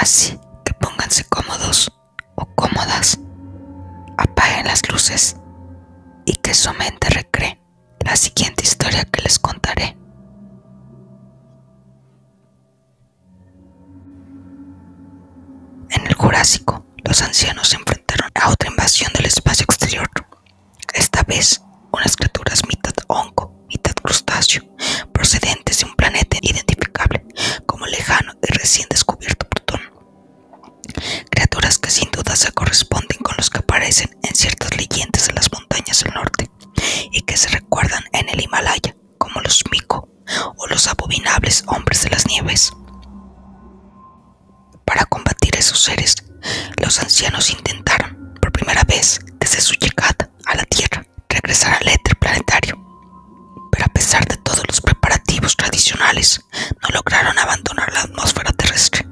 Así que pónganse cómodos o cómodas, apaguen las luces y que su mente recree la siguiente historia que les contaré. En el Jurásico, los ancianos se enfrentaron a otra invasión del espacio exterior. Esta vez, unas criaturas mitad hongo, mitad crustáceo, procedentes de un planeta identificable como lejano y recién descubierto sin duda se corresponden con los que aparecen en ciertas leyendas de las montañas del norte y que se recuerdan en el Himalaya como los Miko o los abominables hombres de las nieves. Para combatir esos seres, los ancianos intentaron, por primera vez desde su llegada a la Tierra, regresar al éter planetario. Pero a pesar de todos los preparativos tradicionales, no lograron abandonar la atmósfera terrestre.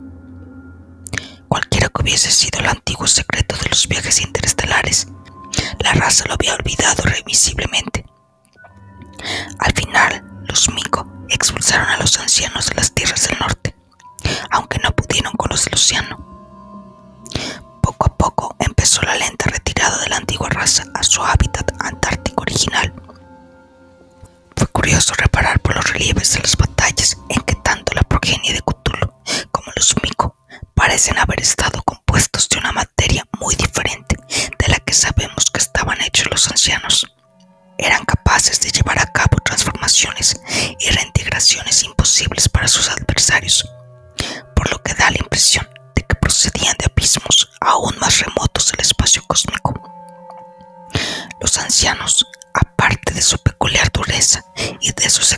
Hubiese sido el antiguo secreto de los viajes interestelares, la raza lo había olvidado irremisiblemente. Al final, los Miko expulsaron a los ancianos de las tierras del norte, aunque no pudieron con los del océano. Poco a poco empezó la lenta retirada de la antigua raza a su hábitat antártico original. Fue curioso reparar por los relieves de las batallas en que tanto la progenie de Cthulhu como los Miko parecen haber estado compuestos de una materia muy diferente de la que sabemos que estaban hechos los ancianos. Eran capaces de llevar a cabo transformaciones y reintegraciones imposibles para sus adversarios, por lo que da la impresión de que procedían de abismos aún más remotos del espacio cósmico. Los ancianos, aparte de su peculiar dureza y de sus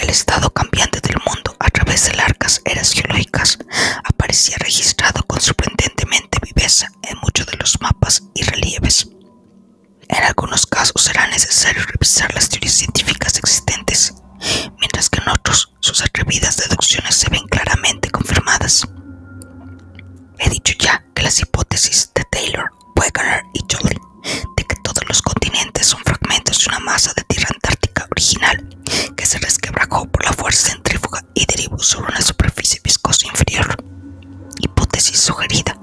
El estado cambiante del mundo a través de largas eras geológicas aparecía registrado con sorprendentemente viveza en muchos de los mapas y relieves. En algunos casos será necesario revisar las teorías científicas existentes, mientras que en otros sus atrevidas deducciones se ven claramente confirmadas. He dicho ya que las hipótesis de Taylor, Wegener y Jolie de que todos los continentes son fragmentos de una masa de tierra original que se resquebrajó por la fuerza centrífuga y derivó sobre una superficie viscosa inferior. Hipótesis sugerida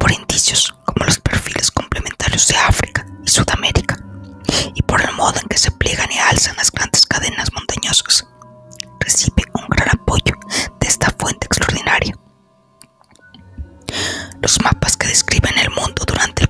por indicios como los perfiles complementarios de África y Sudamérica, y por el modo en que se pliegan y alzan las grandes cadenas montañosas. Recibe un gran apoyo de esta fuente extraordinaria. Los mapas que describen el mundo durante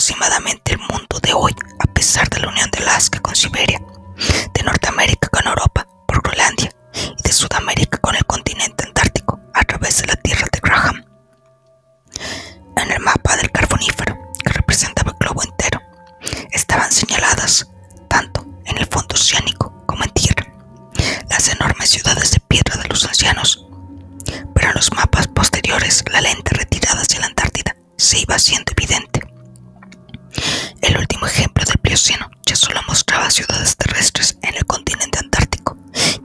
aproximadamente el mundo de hoy, a pesar de la unión de Alaska con Siberia, de Norteamérica con Europa por Groenlandia y de Sudamérica con el continente antártico a través de la tierra de Graham. En el mapa del carbonífero, que representaba el globo entero, estaban señaladas, tanto en el fondo oceánico como en tierra, las enormes ciudades de mostraba ciudades terrestres en el continente antártico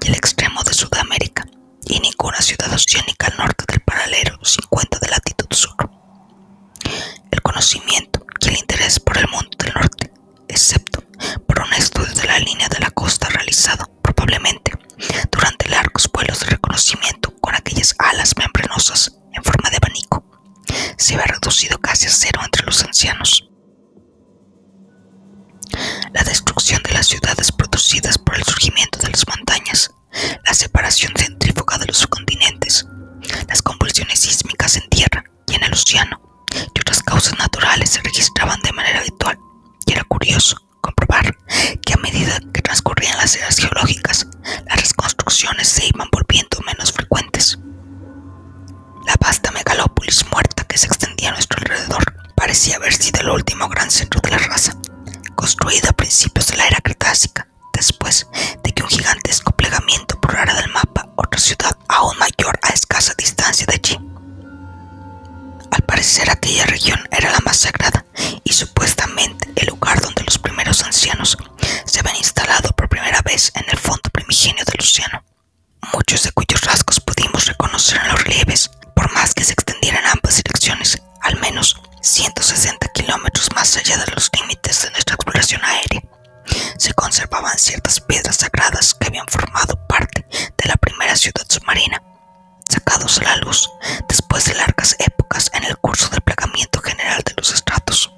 y el extremo de Sudamérica, y ninguna ciudad oceánica al norte del paralelo 50 de latitud sur. El conocimiento y el interés por el mundo del norte, excepto por un estudio de la línea de la costa realizado probablemente durante largos vuelos de reconocimiento con aquellas alas membranosas en forma de abanico, se había reducido casi a cero entre los ancianos. La destrucción de las ciudades producidas por el surgimiento de las montañas, la separación centrífuga de los continentes, las convulsiones sísmicas en tierra y en el océano y otras causas naturales se registraban de manera habitual y era curioso comprobar que a medida que transcurrían las eras geológicas, las reconstrucciones se iban volviendo menos frecuentes. La vasta megalópolis muerta que se extendía a nuestro alrededor parecía haber sido el último gran centro de la raza, construida a principios de la era cretácica, después de que un gigantesco plegamiento borrara del mapa otra ciudad aún mayor a escasa distancia de allí. Al parecer aquella región era la más sagrada y supuestamente el lugar donde los primeros ancianos se habían instalado por primera vez en el fondo primigenio del océano, muchos de cuyos rasgos pudimos reconocer en los relieves, por más que se extendieran en ambas direcciones, al menos 160 kilómetros más allá de los límites de nuestra exploración aérea. Se conservaban ciertas piedras sagradas que habían formado parte de la primera ciudad submarina, sacados a la luz después de largas épocas en el curso del plegamiento general de los estratos.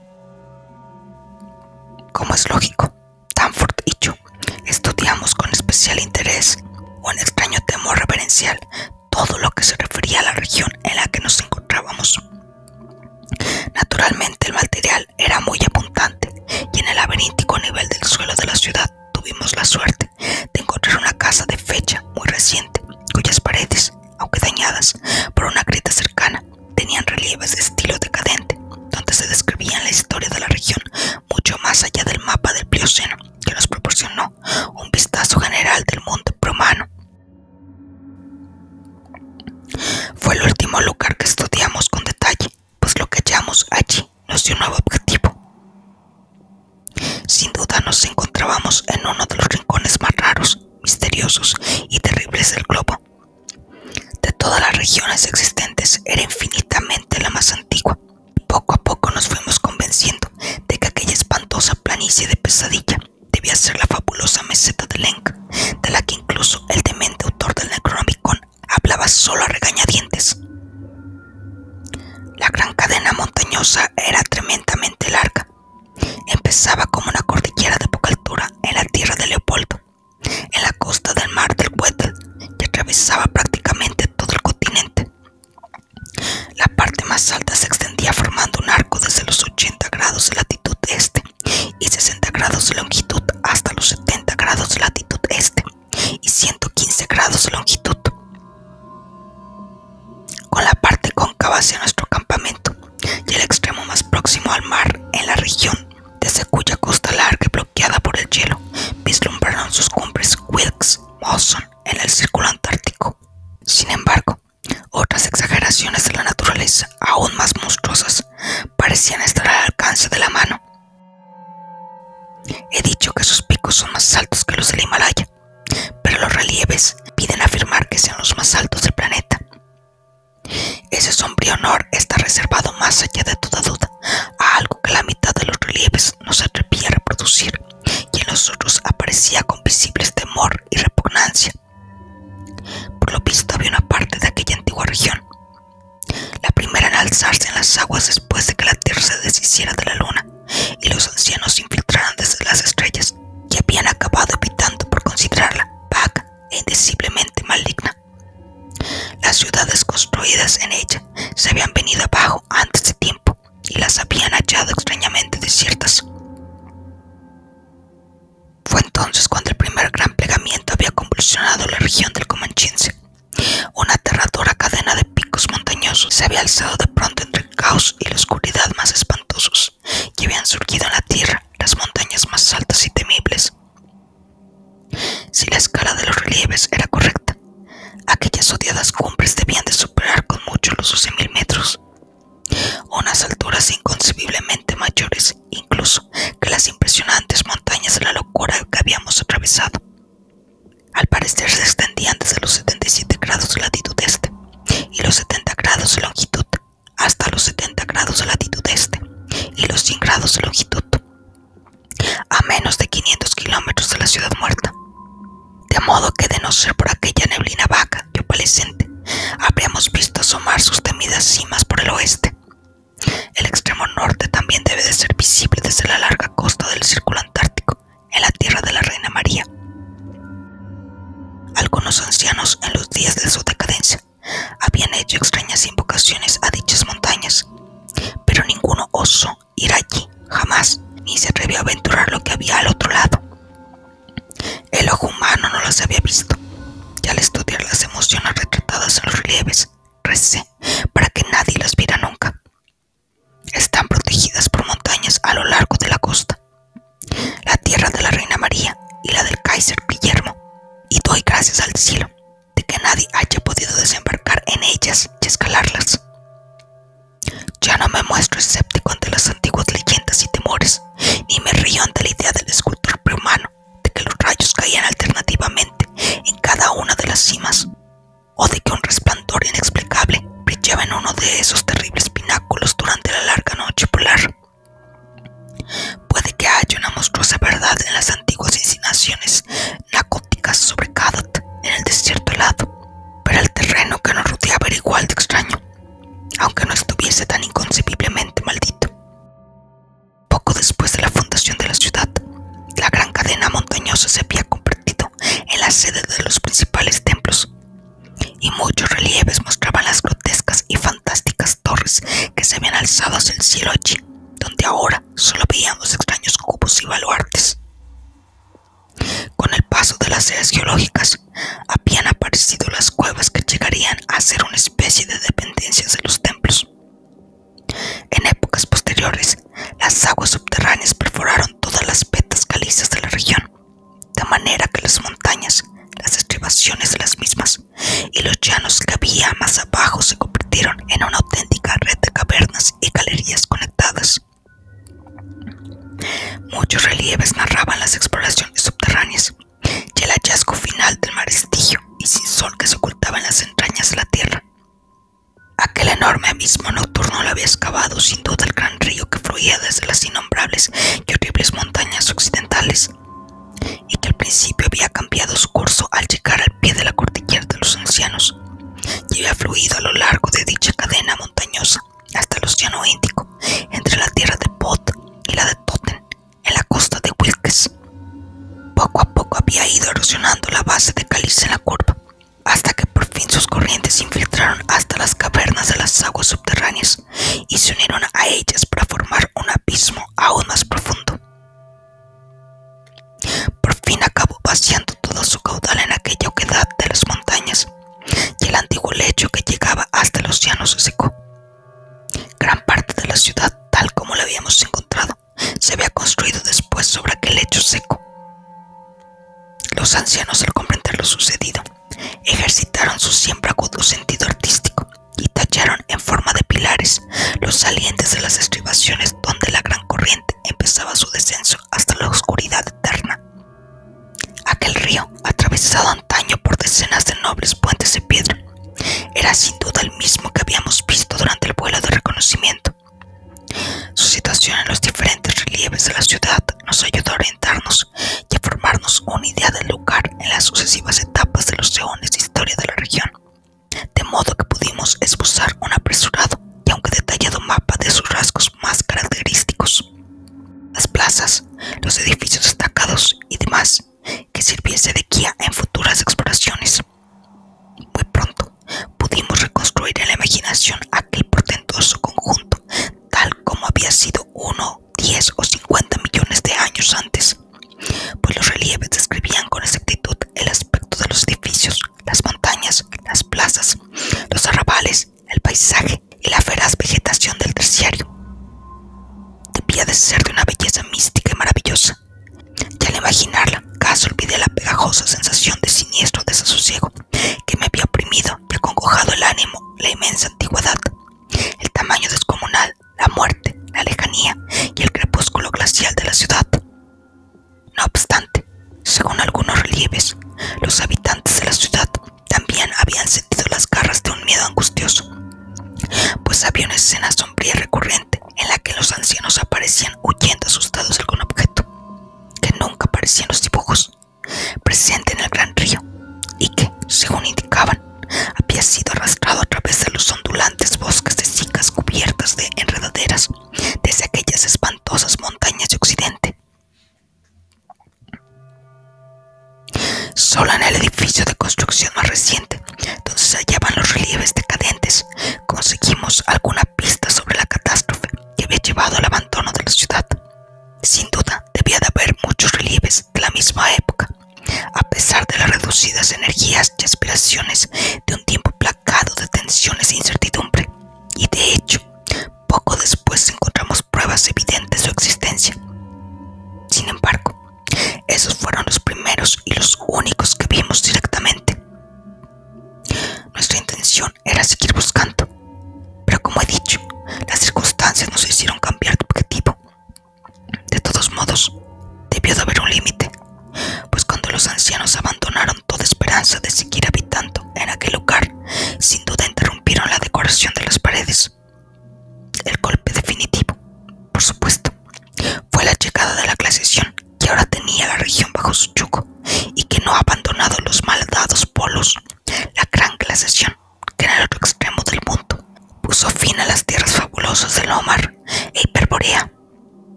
Como es lógico, Danford y yo estudiamos con especial interés o en extraño temor reverencial todo lo que se refería a la región en la que nos encontrábamos. Naturalmente el material era muy abundante y en el laberíntico nivel del suelo de la ciudad tuvimos la suerte de encontrar una casa de fecha muy reciente, cuyas paredes, aunque dañadas por una grieta cercana, tenían relieves de estilo decadente, donde se describía la historia de la región mucho más allá del mapa del Plioceno, que nos proporcionó un vistazo general del mundo promano. Fue el último lugar que estudiamos con detalle, pues lo que hallamos un nuevo objetivo. Sin duda nos encontrábamos en uno de los rincones más raros, misteriosos y terribles del globo. De todas las regiones existentes era infinitamente la más antigua. Poco a poco nos fuimos convenciendo de que aquella espantosa planicie de pesadilla debía ser la fabulosa meseta de Lenk, de la que incluso el demente autor del Necronomicon hablaba solo a regañadientes. La gran cadena montañosa era tremendamente larga. Empezaba como una cordillera de poca altura en la tierra de Leopoldo, en la costa del mar del Weddell, y atravesaba prácticamente todo el continente. La parte más alta se extendía formando un arco desde los 80 grados de latitud este y 60 grados de longitud hasta los 70 grados de latitud este y 115 cuya costa larga y bloqueada por el hielo vislumbraron sus cumbres Wilkes, Mawson en el círculo antártico. Sin embargo, otras exageraciones de la naturaleza, aún más monstruosas, parecían estar al alcance de la mano. He dicho que sus picos son más altos que los del Himalaya, pero los relieves piden afirmar que sean los más altos del planeta. Ese sombrío honor está reservado más allá de toda duda a algo que la mitad de los relieves no se atrevía a reproducir y en los otros aparecía con visibles temor y repugnancia. Por lo visto había una parte de aquella antigua región, la primera en alzarse en las aguas después de que la Tierra se deshiciera de la luna y los ancianos se se había alzado de pronto entre el caos y la oscuridad más espantosos que habían surgido en la tierra, las montañas más altas y temibles. Si la escala de los relieves era correcta, aquellas odiadas cumbres debían de superar con mucho los 12.000 metros, unas alturas inconcebiblemente mayores incluso que las impresionantes montañas de la locura que habíamos atravesado. Al parecer se extendían desde los a para que nadie las viera nunca. Están protegidas por montañas a lo largo de la costa, la tierra de la Reina María y la del Kaiser Guillermo, y doy gracias al cielo de que nadie haya podido desembarcar en ellas y escalarlas. Ya no me muestro escéptico ante las antiguas leyendas y temores, ni me río el cielo allí, donde ahora solo veíamos extraños cubos y baluartes. Con el paso de las eras geológicas, habían aparecido las cuevas que llegarían a ser una especie de dependencias de los templos. En épocas posteriores, las aguas subterráneas perforaron todas las vetas calizas de la región, de manera que las montañas, las estribaciones de las mismas y los llanos que había más abajo se convirtieron en una auténtica red de cavernas y galerías conectadas. Muchos relieves narraban las exploraciones subterráneas y el hallazgo final del marestillo y sin sol que se ocultaba en las entrañas de la tierra. Aquel enorme abismo nocturno lo había excavado sin duda el gran río que fluía desde las innombrables y horribles montañas occidentales, y que al principio había cambiado su curso llegar al pie de la cordillera de los ancianos, y había fluido a lo largo de dicha cadena montañosa hasta el océano Índico, entre la tierra de Pot y la de Totten, en la costa de Wilkes. Poco a poco había ido erosionando la base de Calice en la curva, hasta que por fin sus corrientes se infiltraron hasta las cavernas de las aguas subterráneas y se unieron a ellas para formar un abismo aún más profundo. Por fin acabó vaciando todo su caudal en aquella oquedad de las montañas, y el antiguo lecho que llegaba hasta el océano se secó. Gran parte de la ciudad, tal como la habíamos encontrado, se había construido después sobre aquel lecho seco. Los ancianos, al comprender lo sucedido, ejercitaron su siempre agudo sentido artístico y tallaron en forma de pilares los salientes de las estribaciones donde sin la inmensa antigüedad, el tamaño descomunal, la muerte, la lejanía y el crepúsculo glacial de la ciudad. No obstante, según algunos relieves, los habitantes de la ciudad también habían sentido las garras de un miedo angustioso, pues había una escena sombría recurrente en la que los ancianos aparecían parecían huyendo asustados de algún objeto que nunca aparecía en los dibujos, presente arrastrado a través de los reducidas energías y aspiraciones de un tiempo placado de tensiones e incertidumbre. Y de hecho, poco después encontramos pruebas evidentes de su existencia. Sin embargo, esos fueron los primeros y los únicos que vimos directamente. Nuestra intención era seguir buscando, pero como he dicho, las circunstancias nos hicieron cambiar de objetivo. De todos modos, debió de haber un límite, pues cuando los ancianos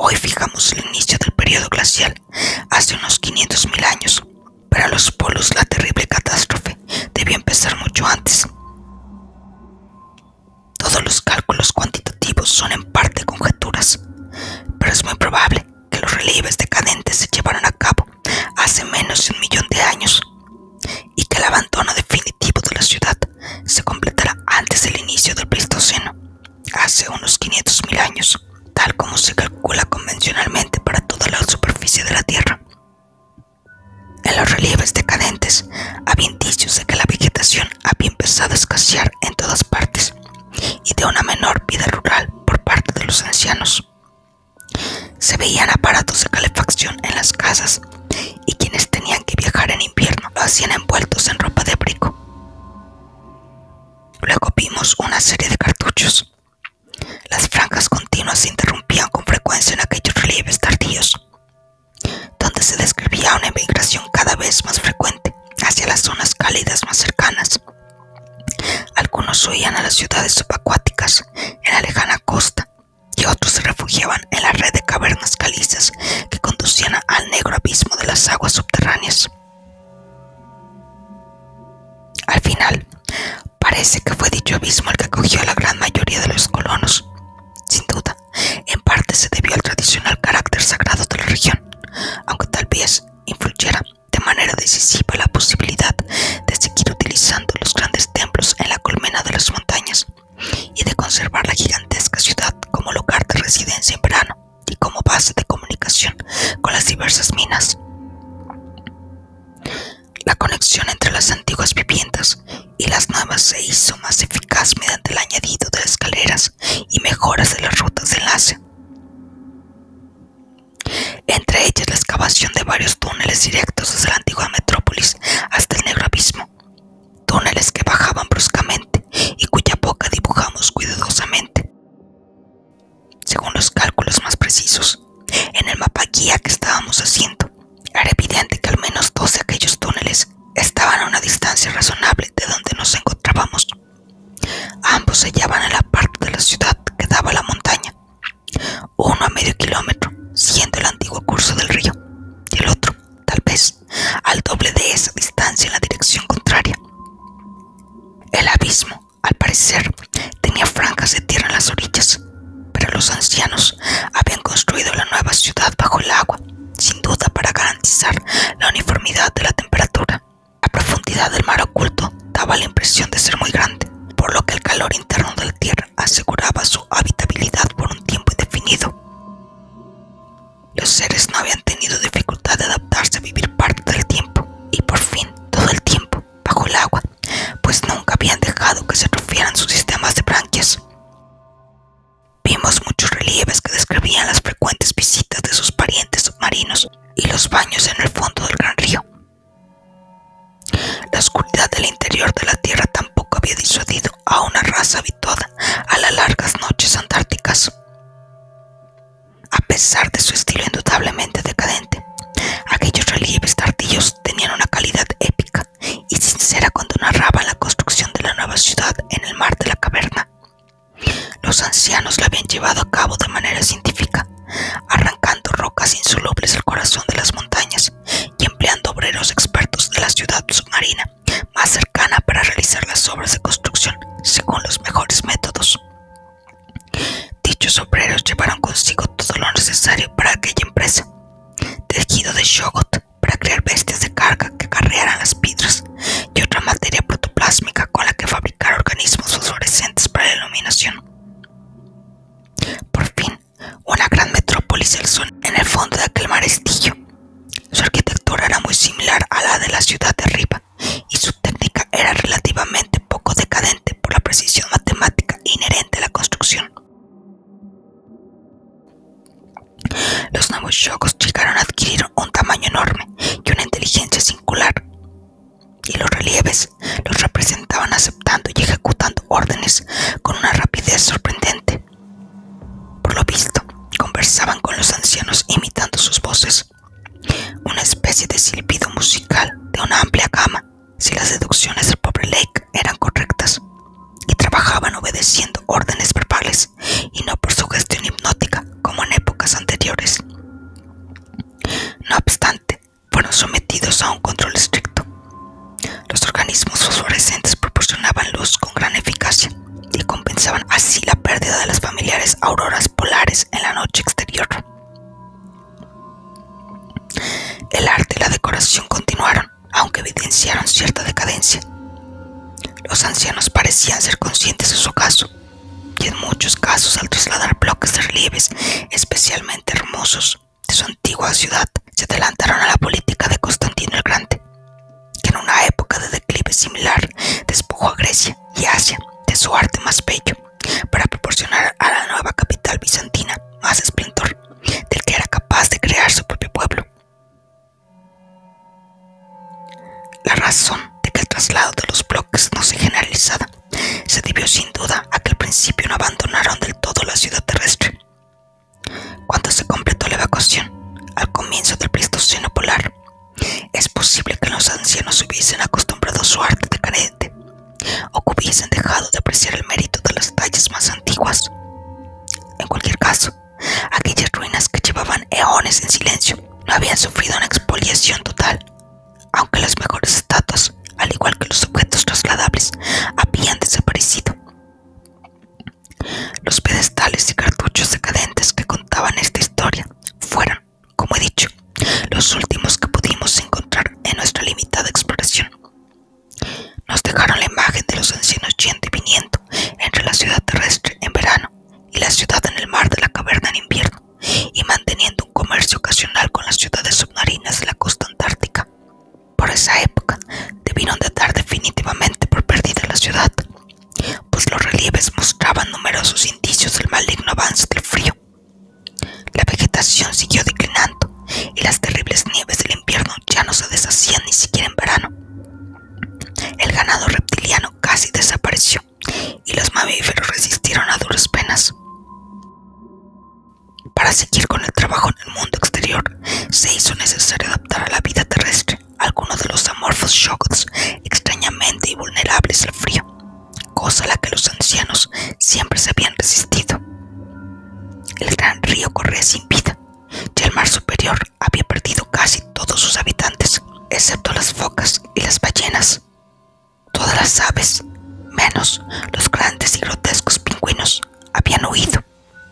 Hoy fijamos el inicio del periodo glacial hace unos 500.000 años. Para los polos la terrible catástrofe debió empezar mucho antes. Todos los cálculos cuantitativos son en parte conjeturas, pero es muy probable que los relieves decadentes se llevaron a cabo envueltos en ropa de abrigo. Luego vimos una serie de cartuchos. Las franjas continuas se interrumpían con frecuencia en aquellos relieves tardíos, donde se describía una emigración cada vez más frecuente hacia las zonas cálidas más cercanas. Algunos huían a las ciudades subacuáticas en la lejana costa a la gran mayoría de los colonos. Sin duda, en parte se debió al tradicional carácter sagrado de la región, aunque tal vez influyera de manera decisiva la posibilidad de seguir utilizando los grandes templos en la colmena de las montañas y de conservar la gigantesca ciudad como lugar de residencia en verano y como base de comunicación con las diversas minas. La conexión entre las antiguas viviendas y las nuevas se hizo más eficaz mediante el añadido de escaleras y mejoras de las rutas de enlace. Entre ellas la excavación de varios túneles directos desde la los baños en el fondo del gran río. La oscuridad del interior de la Tierra tampoco había disuadido a una raza habituada a las largas noches antárticas. A pesar de su estilo indudablemente decadente, aquellos relieves tardíos tenían una calidad épica y sincera cuando narraban la construcción de la nueva ciudad en el mar de la caverna. Los ancianos la habían llevado a cabo de manera científica, arrancando rocas insolubles del corazón de las montañas y empleando obreros expertos ciudad de arriba y su técnica era relativamente poco decadente por la precisión matemática inherente a la construcción. Los nuevos shogos llegaron a adquirir un tamaño enorme y una inteligencia singular, y los relieves los representaban aceptando y ejecutando órdenes con una rapidez sorprendente. Por lo visto, conversaban con los ancianos imitando sus voces, una especie de silbido musical una amplia gama, si las deducciones del pobre Lake eran correctas, y trabajaban obedeciendo órdenes Los ancianos parecían ser conscientes de su caso, y en muchos casos al trasladar bloques de relieves especialmente hermosos de su antigua ciudad, se adelantaron a la política de Constantino el Grande, que en una época de declive similar despojó a Grecia y Asia de su arte más bello para proporcionar a la nueva capital bizantina más esplendor del que era capaz de crear su propio pueblo. La razón en silencio no habían sufrido una expoliación total, aunque las mejores estatuas, al igual que los objetos trasladables, habían desaparecido. Los pedestales y cartuchos decadentes que contaban esta historia fueron, como he dicho, los últimos que pudimos encontrar en nuestra limitada exploración. Nos dejaron la imagen de los ancianos yendo y viniendo entre la ciudad terrestre en verano y la ciudad en el mar de la caverna en invierno, y manteniendo un comercio ocasional con las ciudades submarinas de la costa antártica. Por esa época debieron de dar definitivamente por perdida la ciudad, pues los relieves mostraban numerosos indicios del maligno avance del frío. La vegetación siguió declinando y las terribles nieves del invierno ya no se deshacían ni siquiera en verano. El ganado reptiliano casi desapareció y los mamíferos resistieron a duras penas. Para seguir con el trabajo en el mundo exterior, se hizo necesario adaptar a la vida terrestre algunos de los amorfos shogots vulnerables al frío, cosa a la que los ancianos siempre se habían resistido. El gran río corría sin vida y el mar superior había perdido casi todos sus habitantes, excepto las focas y las ballenas. Todas las aves, menos los grandes y grotescos pingüinos, habían huido.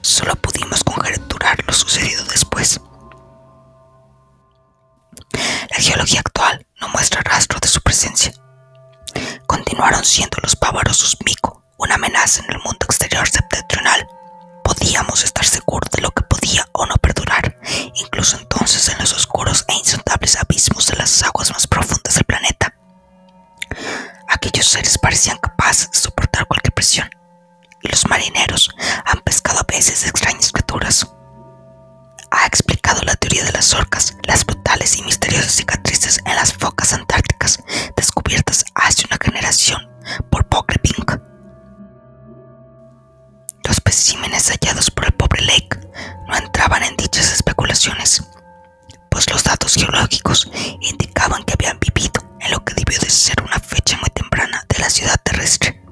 Solo pudimos conjeturar lo sucedido después. La geología actual no muestra rastro de su presencia. Continuaron siendo los pavorosos mico una amenaza en el mundo exterior septentrional. Podíamos estar seguros de lo que podía o no perdurar, incluso entonces en los oscuros e insondables abismos de las aguas más profundas del planeta. Aquellos seres parecían capaces de soportar cualquier presión, y los marineros han pescado a veces extrañas criaturas ha explicado la teoría de las orcas, las brutales y misteriosas cicatrices en las focas antárticas descubiertas generación por Pink. Los especímenes hallados por el pobre Lake no entraban en dichas especulaciones, pues los datos geológicos indicaban que habían vivido en lo que debió de ser una fecha muy temprana de la ciudad terrestre.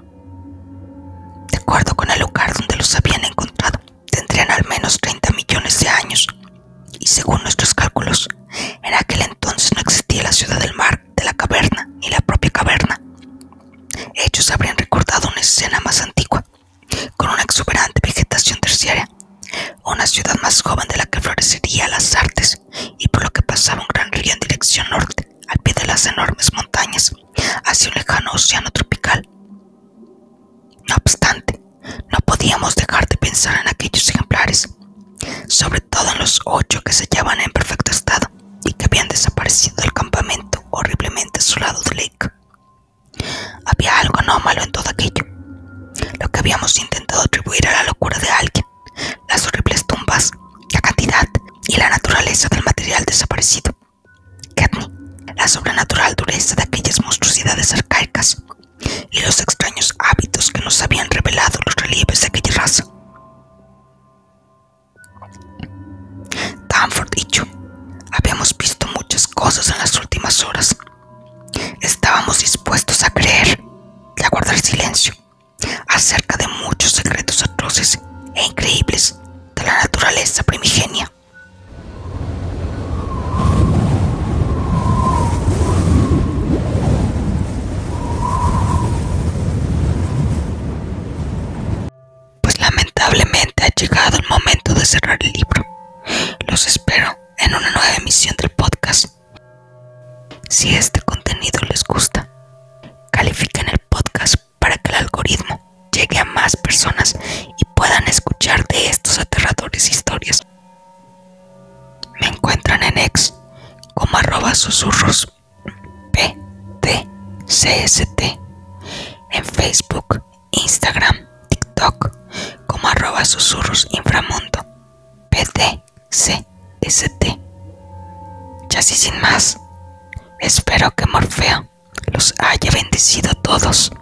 De acuerdo con el lugar donde los habían encontrado, tendrían al menos 30 millones de años, y según nuestros cálculos, en aquel entonces no existía la ciudad del mar, de la caverna, ni la propia caverna. Ellos habrían recordado una escena más antigua, con una exuberante vegetación terciaria, una ciudad más joven de la que florecería las artes, y por lo que pasaba un gran río en dirección norte, al pie de las enormes montañas, hacia un lejano océano tropical. No obstante, no podíamos dejar de pensar en aquellos ejemplares, sobre todo en los ocho que se hallaban en perfecto estado y que habían desaparecido del campamento horriblemente asolado de Lake. Había algo anómalo en todo aquello, lo que habíamos intentado atribuir a la locura de alguien, las horribles tumbas, la cantidad y la naturaleza del material desaparecido. Katni, la sobrenatural dureza de aquellas monstruosidades arcaicas y los extraños hábitos que nos habían revelado los relieves de aquella raza. Danford yo habíamos visto muchas cosas en las últimas horas. Estábamos dispuestos a creer y a guardar silencio acerca de muchos secretos atroces e increíbles de la naturaleza primigenia. Susurros PTCST, en Facebook, Instagram, TikTok como arroba susurros inframundo PTCST. Y así sin más, espero que Morfeo los haya bendecido a todos.